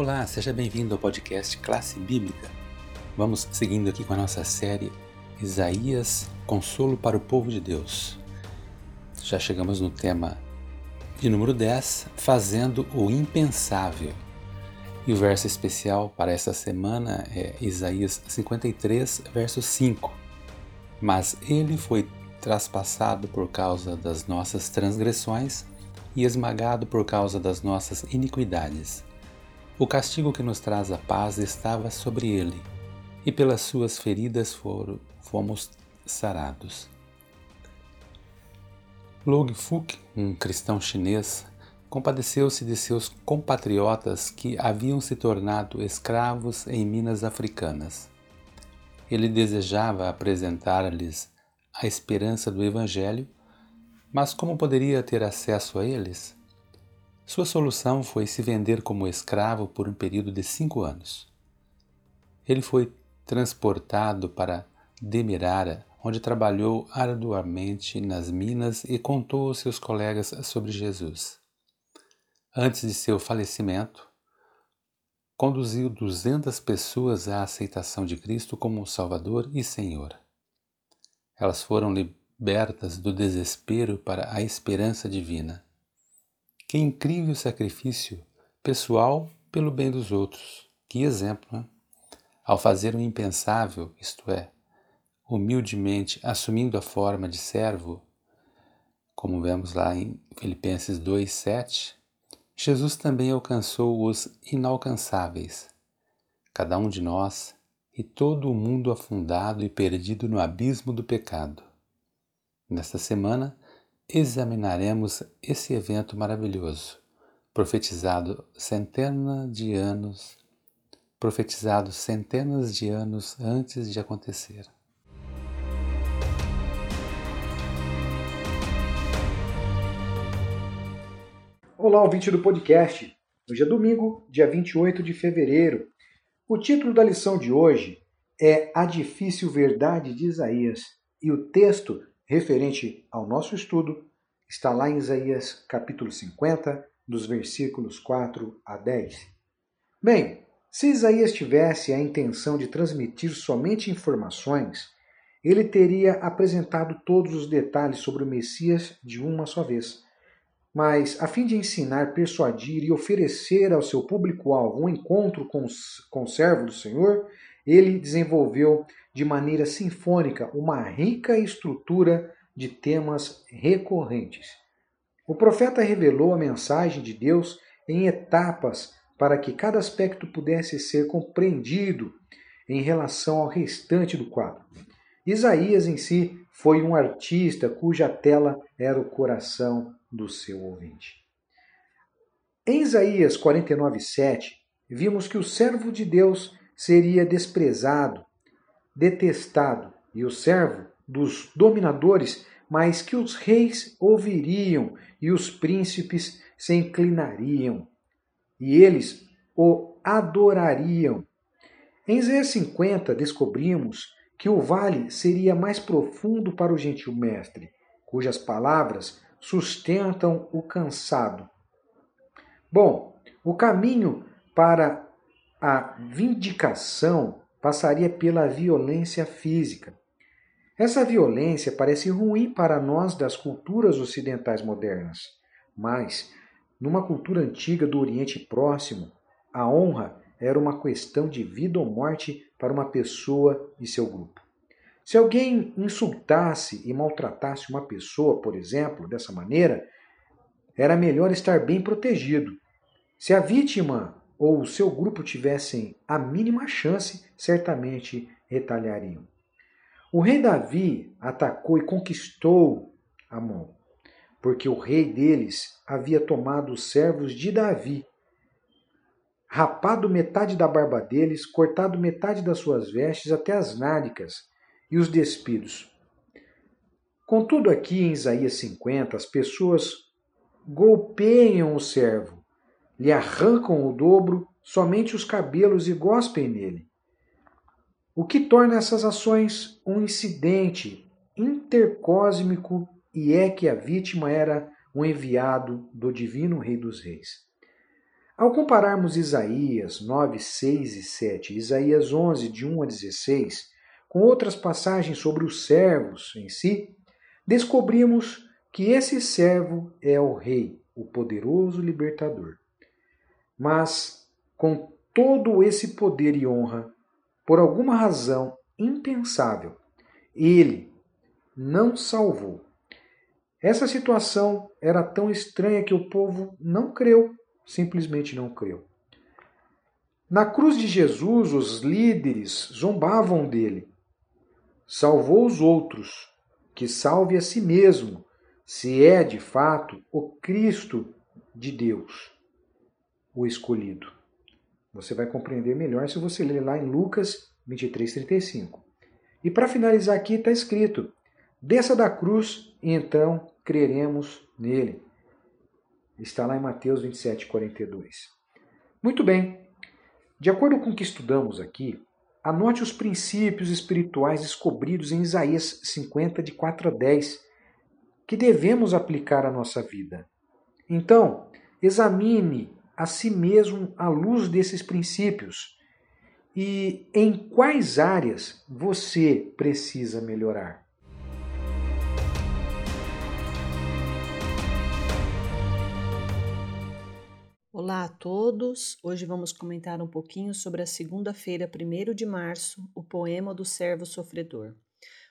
Olá, seja bem-vindo ao podcast Classe Bíblica. Vamos seguindo aqui com a nossa série Isaías, consolo para o povo de Deus. Já chegamos no tema de número 10, fazendo o impensável. E o verso especial para essa semana é Isaías 53, verso 5. Mas ele foi traspassado por causa das nossas transgressões e esmagado por causa das nossas iniquidades. O castigo que nos traz a paz estava sobre ele, e pelas suas feridas foram, fomos sarados. Log Fuk, um cristão chinês, compadeceu-se de seus compatriotas que haviam se tornado escravos em minas africanas. Ele desejava apresentar-lhes a esperança do Evangelho, mas como poderia ter acesso a eles? Sua solução foi se vender como escravo por um período de cinco anos. Ele foi transportado para Demerara, onde trabalhou arduamente nas minas e contou aos seus colegas sobre Jesus. Antes de seu falecimento, conduziu 200 pessoas à aceitação de Cristo como Salvador e Senhor. Elas foram libertas do desespero para a esperança divina. Que incrível sacrifício pessoal pelo bem dos outros. Que exemplo, né? Ao fazer o impensável, isto é, humildemente assumindo a forma de servo, como vemos lá em Filipenses 2:7, Jesus também alcançou os inalcançáveis. Cada um de nós e todo o mundo afundado e perdido no abismo do pecado. Nesta semana, examinaremos esse evento maravilhoso, profetizado centenas de anos, profetizado centenas de anos antes de acontecer. Olá, ouvinte do podcast. Hoje é domingo, dia 28 de fevereiro. O título da lição de hoje é A Difícil Verdade de Isaías e o texto referente ao nosso estudo está lá em Isaías capítulo 50, dos versículos 4 a 10. Bem, se Isaías tivesse a intenção de transmitir somente informações, ele teria apresentado todos os detalhes sobre o Messias de uma só vez. Mas, a fim de ensinar, persuadir e oferecer ao seu público-alvo um encontro com, com o servo do Senhor, ele desenvolveu de maneira sinfônica uma rica estrutura de temas recorrentes. O profeta revelou a mensagem de Deus em etapas para que cada aspecto pudesse ser compreendido em relação ao restante do quadro. Isaías em si foi um artista cuja tela era o coração do seu ouvinte. Em Isaías 49:7, vimos que o servo de Deus seria desprezado, detestado, e o servo dos dominadores, mas que os reis ouviriam e os príncipes se inclinariam, e eles o adorariam. Em Isaías 50 descobrimos que o vale seria mais profundo para o gentil mestre, cujas palavras sustentam o cansado. Bom, o caminho para a vindicação passaria pela violência física. Essa violência parece ruim para nós das culturas ocidentais modernas, mas, numa cultura antiga do Oriente Próximo, a honra era uma questão de vida ou morte para uma pessoa e seu grupo. Se alguém insultasse e maltratasse uma pessoa, por exemplo, dessa maneira, era melhor estar bem protegido. Se a vítima ou o seu grupo tivessem a mínima chance, certamente retaliariam. O rei Davi atacou e conquistou Amon, porque o rei deles havia tomado os servos de Davi, rapado metade da barba deles, cortado metade das suas vestes até as nádegas e os despidos. Contudo, aqui em Isaías 50, as pessoas golpeiam o servo lhe arrancam o dobro, somente os cabelos e gospem nele. O que torna essas ações um incidente intercósmico e é que a vítima era um enviado do divino Rei dos Reis. Ao compararmos Isaías 9, 6 e 7, Isaías 11, de 1 a 16, com outras passagens sobre os servos em si, descobrimos que esse servo é o Rei, o poderoso libertador. Mas, com todo esse poder e honra, por alguma razão impensável, ele não salvou. Essa situação era tão estranha que o povo não creu simplesmente não creu. Na cruz de Jesus, os líderes zombavam dele. Salvou os outros, que salve a si mesmo, se é de fato o Cristo de Deus, o escolhido. Você vai compreender melhor se você ler lá em Lucas 23, 35. E para finalizar aqui está escrito: desça da cruz e então creremos nele. Está lá em Mateus 27, 42. Muito bem. De acordo com o que estudamos aqui, anote os princípios espirituais descobridos em Isaías 50, de 4 a 10, que devemos aplicar à nossa vida. Então, examine a si mesmo à luz desses princípios e em quais áreas você precisa melhorar. Olá a todos! Hoje vamos comentar um pouquinho sobre a segunda-feira, 1 de março, o poema do servo sofredor.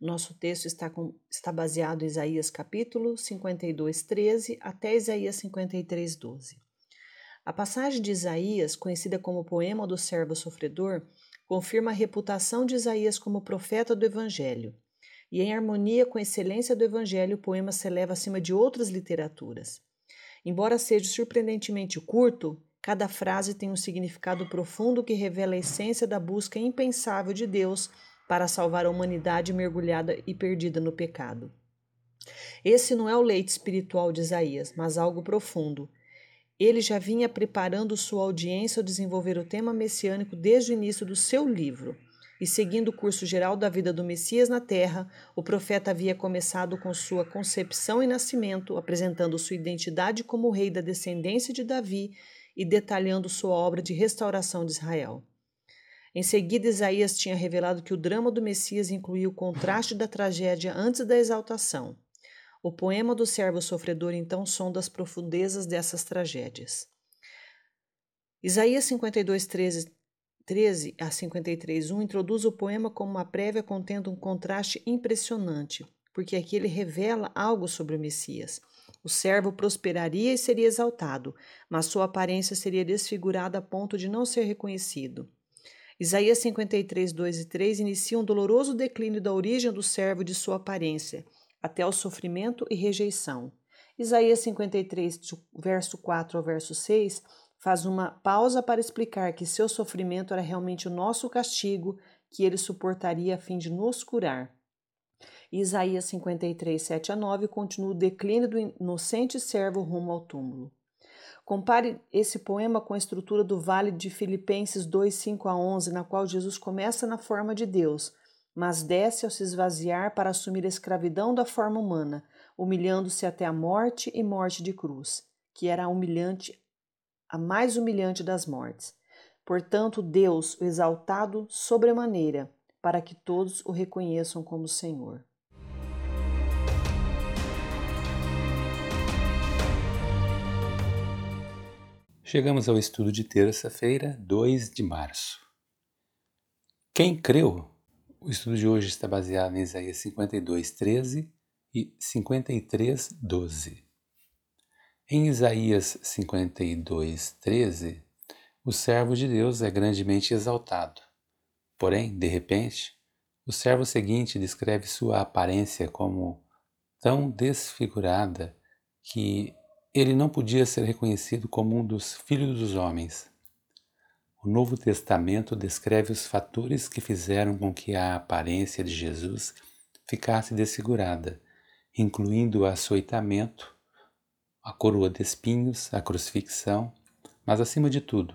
Nosso texto está, com, está baseado em Isaías capítulo 52, 13 até Isaías 53, 12. A passagem de Isaías, conhecida como poema do servo sofredor, confirma a reputação de Isaías como profeta do Evangelho. E em harmonia com a excelência do Evangelho, o poema se eleva acima de outras literaturas. Embora seja surpreendentemente curto, cada frase tem um significado profundo que revela a essência da busca impensável de Deus para salvar a humanidade mergulhada e perdida no pecado. Esse não é o leite espiritual de Isaías, mas algo profundo. Ele já vinha preparando sua audiência ao desenvolver o tema messiânico desde o início do seu livro e seguindo o curso geral da vida do Messias na terra, o profeta havia começado com sua concepção e nascimento, apresentando sua identidade como rei da descendência de Davi e detalhando sua obra de restauração de Israel. Em seguida, Isaías tinha revelado que o drama do Messias incluía o contraste da tragédia antes da exaltação. O poema do servo sofredor então sonda as profundezas dessas tragédias. Isaías 52, 13 13 a 53.1 introduz o poema como uma prévia contendo um contraste impressionante, porque aqui ele revela algo sobre o Messias. O servo prosperaria e seria exaltado, mas sua aparência seria desfigurada a ponto de não ser reconhecido. Isaías 53, 2 e 3 inicia um doloroso declínio da origem do servo e de sua aparência, até o sofrimento e rejeição. Isaías 53, verso 4 ao verso 6 faz uma pausa para explicar que seu sofrimento era realmente o nosso castigo que ele suportaria a fim de nos curar. Isaías 53, 7 a 9 continua o declínio do inocente servo rumo ao túmulo. Compare esse poema com a estrutura do Vale de Filipenses 2, 5 a 11, na qual Jesus começa na forma de Deus, mas desce ao se esvaziar para assumir a escravidão da forma humana, humilhando-se até a morte e morte de cruz, que era humilhante a mais humilhante das mortes. Portanto, Deus o exaltado sobremaneira, para que todos o reconheçam como Senhor. Chegamos ao estudo de terça-feira, 2 de março. Quem creu? O estudo de hoje está baseado em Isaías 52, 13 e 53, 12. Em Isaías 52, 13, o servo de Deus é grandemente exaltado. Porém, de repente, o servo seguinte descreve sua aparência como tão desfigurada que ele não podia ser reconhecido como um dos filhos dos homens. O Novo Testamento descreve os fatores que fizeram com que a aparência de Jesus ficasse desfigurada, incluindo o açoitamento, a coroa de espinhos, a crucifixão, mas acima de tudo,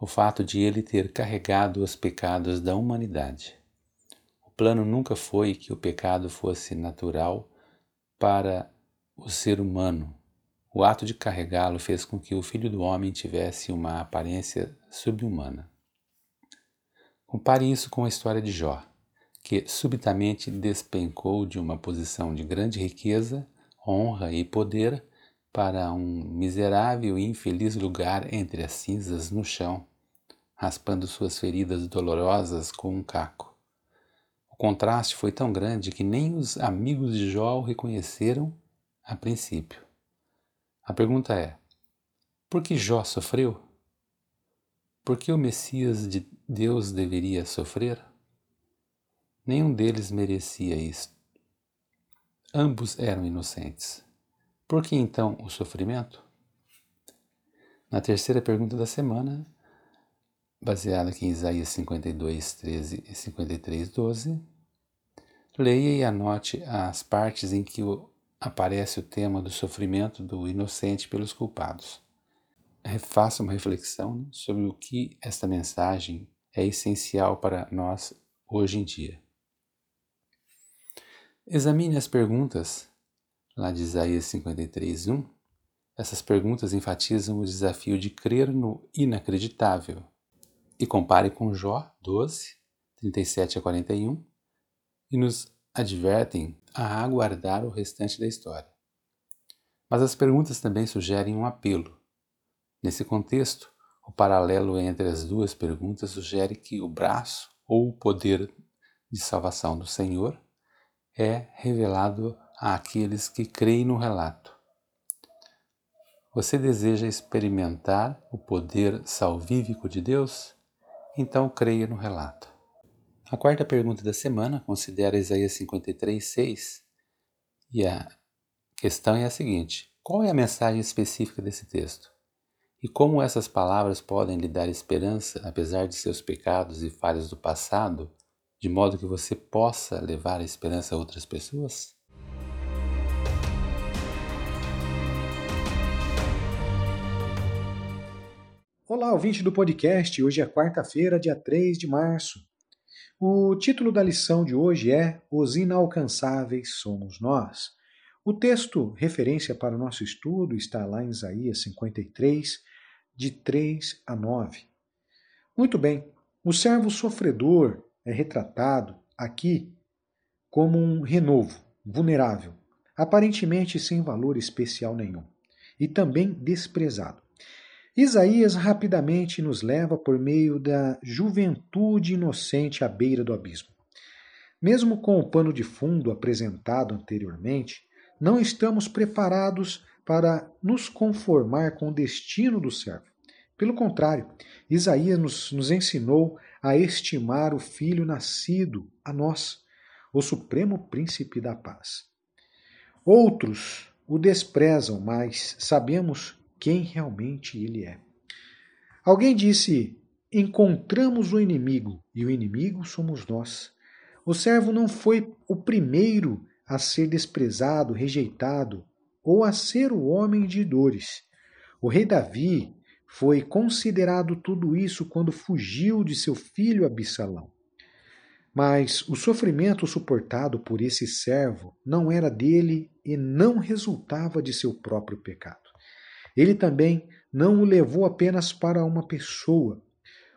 o fato de ele ter carregado os pecados da humanidade. O plano nunca foi que o pecado fosse natural para o ser humano. O ato de carregá-lo fez com que o filho do homem tivesse uma aparência subhumana. Compare isso com a história de Jó, que subitamente despencou de uma posição de grande riqueza, honra e poder para um miserável e infeliz lugar entre as cinzas no chão, raspando suas feridas dolorosas com um caco. O contraste foi tão grande que nem os amigos de Jó o reconheceram a princípio. A pergunta é: por que Jó sofreu? Por que o Messias de Deus deveria sofrer? Nenhum deles merecia isto. Ambos eram inocentes. Por que então o sofrimento? Na terceira pergunta da semana, baseada aqui em Isaías 52, 13 e 53, 12, leia e anote as partes em que aparece o tema do sofrimento do inocente pelos culpados faça uma reflexão sobre o que esta mensagem é essencial para nós hoje em dia. Examine as perguntas lá de Isaías 53, 1. Essas perguntas enfatizam o desafio de crer no inacreditável. E compare com Jó 12, 37 a 41, e nos advertem a aguardar o restante da história. Mas as perguntas também sugerem um apelo Nesse contexto, o paralelo entre as duas perguntas sugere que o braço ou o poder de salvação do Senhor é revelado àqueles que creem no relato. Você deseja experimentar o poder salvífico de Deus? Então creia no relato. A quarta pergunta da semana considera Isaías 53, 6. E a questão é a seguinte: qual é a mensagem específica desse texto? E como essas palavras podem lhe dar esperança, apesar de seus pecados e falhas do passado, de modo que você possa levar a esperança a outras pessoas? Olá, ouvinte do podcast. Hoje é quarta-feira, dia 3 de março. O título da lição de hoje é Os Inalcançáveis Somos Nós. O texto, referência para o nosso estudo, está lá em Isaías 53, de 3 a 9. Muito bem, o servo sofredor é retratado aqui como um renovo, vulnerável, aparentemente sem valor especial nenhum, e também desprezado. Isaías rapidamente nos leva por meio da juventude inocente à beira do abismo. Mesmo com o pano de fundo apresentado anteriormente, não estamos preparados para nos conformar com o destino do servo. Pelo contrário, Isaías nos, nos ensinou a estimar o filho nascido a nós, o supremo príncipe da paz. Outros o desprezam, mas sabemos quem realmente ele é. Alguém disse: Encontramos o inimigo, e o inimigo somos nós. O servo não foi o primeiro a ser desprezado, rejeitado, ou a ser o homem de dores. O rei Davi foi considerado tudo isso quando fugiu de seu filho Absalão. Mas o sofrimento suportado por esse servo não era dele e não resultava de seu próprio pecado. Ele também não o levou apenas para uma pessoa.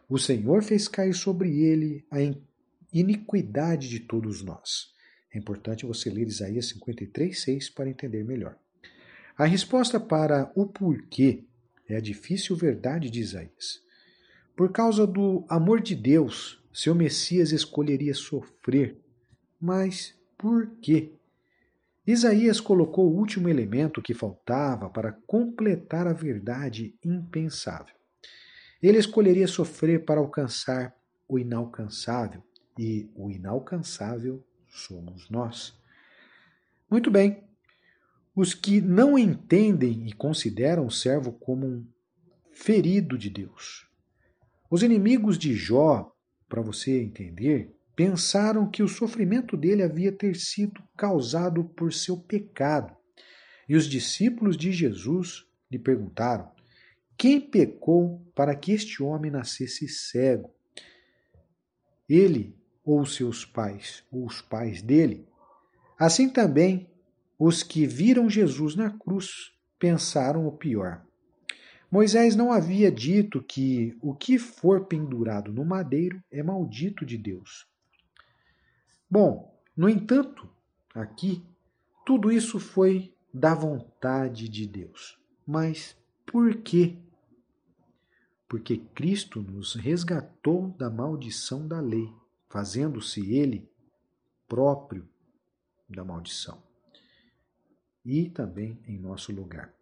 O Senhor fez cair sobre ele a iniquidade de todos nós. É importante você ler Isaías 53, 6 para entender melhor. A resposta para o porquê é a difícil verdade de Isaías. Por causa do amor de Deus, seu Messias escolheria sofrer. Mas por quê? Isaías colocou o último elemento que faltava para completar a verdade impensável. Ele escolheria sofrer para alcançar o inalcançável, e o inalcançável somos nós. Muito bem, os que não entendem e consideram o servo como um ferido de Deus. Os inimigos de Jó, para você entender, pensaram que o sofrimento dele havia ter sido causado por seu pecado. E os discípulos de Jesus lhe perguntaram: quem pecou para que este homem nascesse cego? Ele ou seus pais, ou os pais dele? Assim também os que viram Jesus na cruz pensaram o pior. Moisés não havia dito que o que for pendurado no madeiro é maldito de Deus. Bom, no entanto, aqui, tudo isso foi da vontade de Deus. Mas por quê? Porque Cristo nos resgatou da maldição da lei, fazendo-se Ele próprio da maldição. E também em nosso lugar.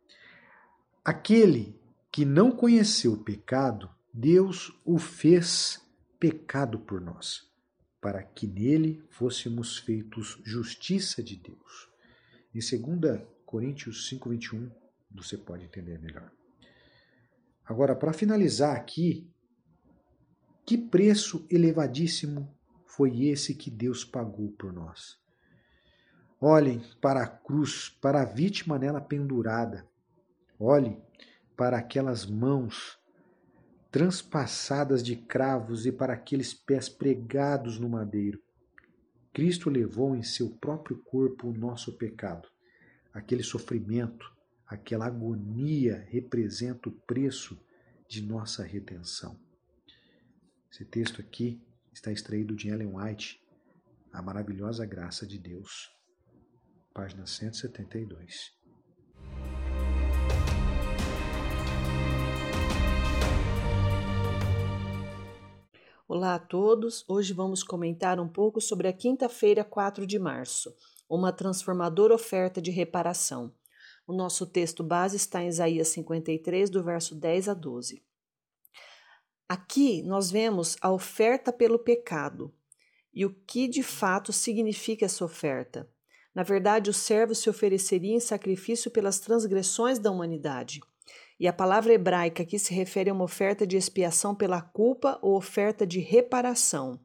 Aquele que não conheceu o pecado, Deus o fez pecado por nós, para que nele fôssemos feitos justiça de Deus. Em 2 Coríntios 5:21, você pode entender melhor. Agora, para finalizar aqui, que preço elevadíssimo foi esse que Deus pagou por nós? Olhem para a cruz, para a vítima nela pendurada. Olhem para aquelas mãos transpassadas de cravos e para aqueles pés pregados no madeiro. Cristo levou em seu próprio corpo o nosso pecado. Aquele sofrimento, aquela agonia representa o preço de nossa redenção. Esse texto aqui está extraído de Ellen White, A Maravilhosa Graça de Deus, página 172. Olá a todos! Hoje vamos comentar um pouco sobre a quinta-feira, 4 de março, uma transformadora oferta de reparação. O nosso texto base está em Isaías 53, do verso 10 a 12. Aqui nós vemos a oferta pelo pecado e o que de fato significa essa oferta. Na verdade, o servo se ofereceria em sacrifício pelas transgressões da humanidade. E a palavra hebraica aqui se refere a uma oferta de expiação pela culpa ou oferta de reparação,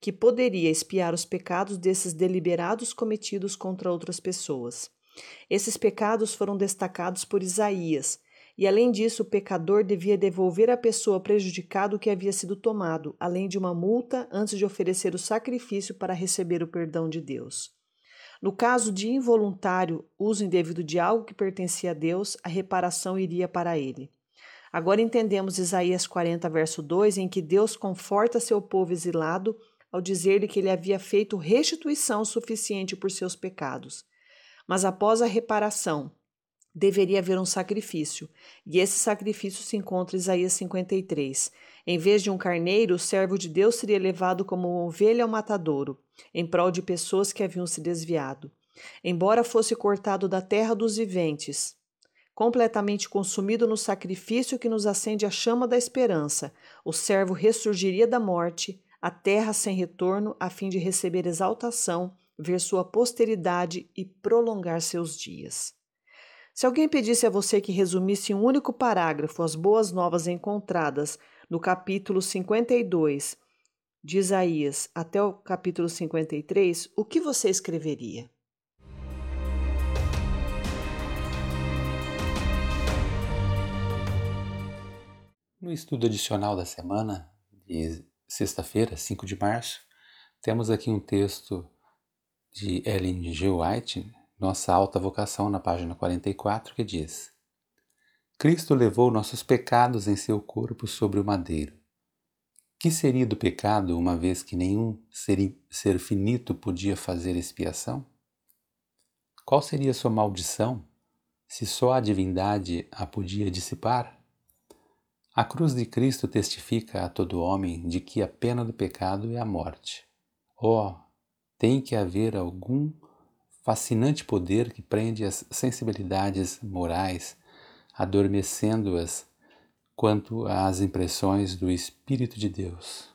que poderia expiar os pecados desses deliberados cometidos contra outras pessoas. Esses pecados foram destacados por Isaías, e além disso, o pecador devia devolver à pessoa prejudicada o que havia sido tomado, além de uma multa antes de oferecer o sacrifício para receber o perdão de Deus. No caso de involuntário uso indevido de algo que pertencia a Deus, a reparação iria para ele. Agora entendemos Isaías 40, verso 2, em que Deus conforta seu povo exilado ao dizer-lhe que ele havia feito restituição suficiente por seus pecados. Mas após a reparação, deveria haver um sacrifício, e esse sacrifício se encontra em Isaías 53. Em vez de um carneiro, o servo de Deus seria levado como uma ovelha ao matadouro, em prol de pessoas que haviam se desviado. Embora fosse cortado da terra dos viventes, completamente consumido no sacrifício que nos acende a chama da esperança, o servo ressurgiria da morte, a terra sem retorno, a fim de receber exaltação, ver sua posteridade e prolongar seus dias. Se alguém pedisse a você que resumisse em um único parágrafo as boas novas encontradas no capítulo 52 de Isaías até o capítulo 53, o que você escreveria? No estudo adicional da semana, de sexta-feira, 5 de março, temos aqui um texto de Ellen G. White, Nossa Alta Vocação, na página 44, que diz: Cristo levou nossos pecados em seu corpo sobre o madeiro que seria do pecado, uma vez que nenhum ser, ser finito podia fazer expiação? Qual seria sua maldição, se só a divindade a podia dissipar? A cruz de Cristo testifica a todo homem de que a pena do pecado é a morte. Oh, tem que haver algum fascinante poder que prende as sensibilidades morais, adormecendo-as quanto às impressões do Espírito de Deus.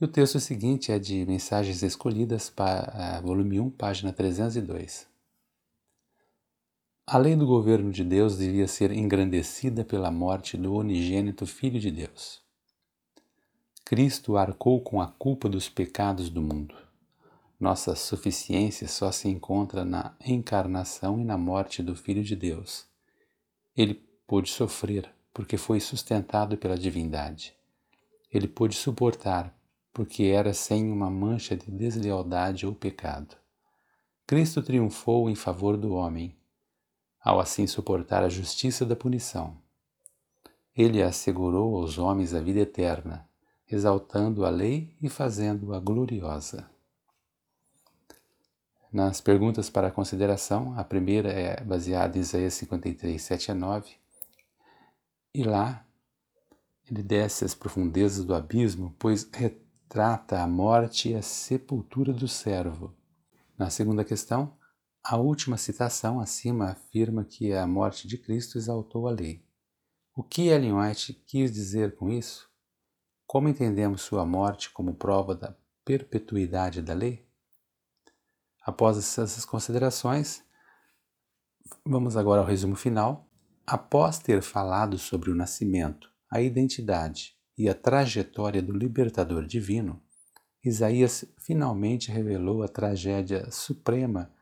E o texto seguinte é de Mensagens Escolhidas, eh, volume 1, página 302. A lei do governo de Deus devia ser engrandecida pela morte do unigênito Filho de Deus. Cristo arcou com a culpa dos pecados do mundo. Nossa suficiência só se encontra na encarnação e na morte do Filho de Deus. Ele pôde sofrer, porque foi sustentado pela divindade. Ele pôde suportar, porque era sem uma mancha de deslealdade ou pecado. Cristo triunfou em favor do homem. ao assim suportar a justiça da punição. Ele assegurou aos homens a vida eterna, exaltando a lei e fazendo-a gloriosa. Nas perguntas para consideração, a primeira é baseada em Isaías 53, 7 a 9, e lá ele desce às profundezas do abismo, pois retrata a morte e a sepultura do servo. Na segunda questão, a última citação acima afirma que a morte de Cristo exaltou a lei. O que Ellen White quis dizer com isso? Como entendemos sua morte como prova da perpetuidade da lei? Após essas considerações, vamos agora ao resumo final. Após ter falado sobre o nascimento, a identidade e a trajetória do libertador divino, Isaías finalmente revelou a tragédia suprema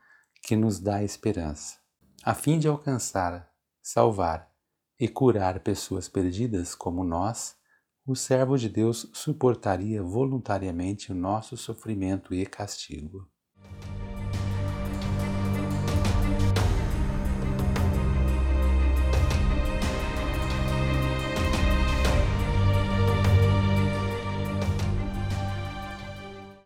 que nos dá esperança, a fim de alcançar, salvar e curar pessoas perdidas como nós, o servo de Deus suportaria voluntariamente o nosso sofrimento e castigo.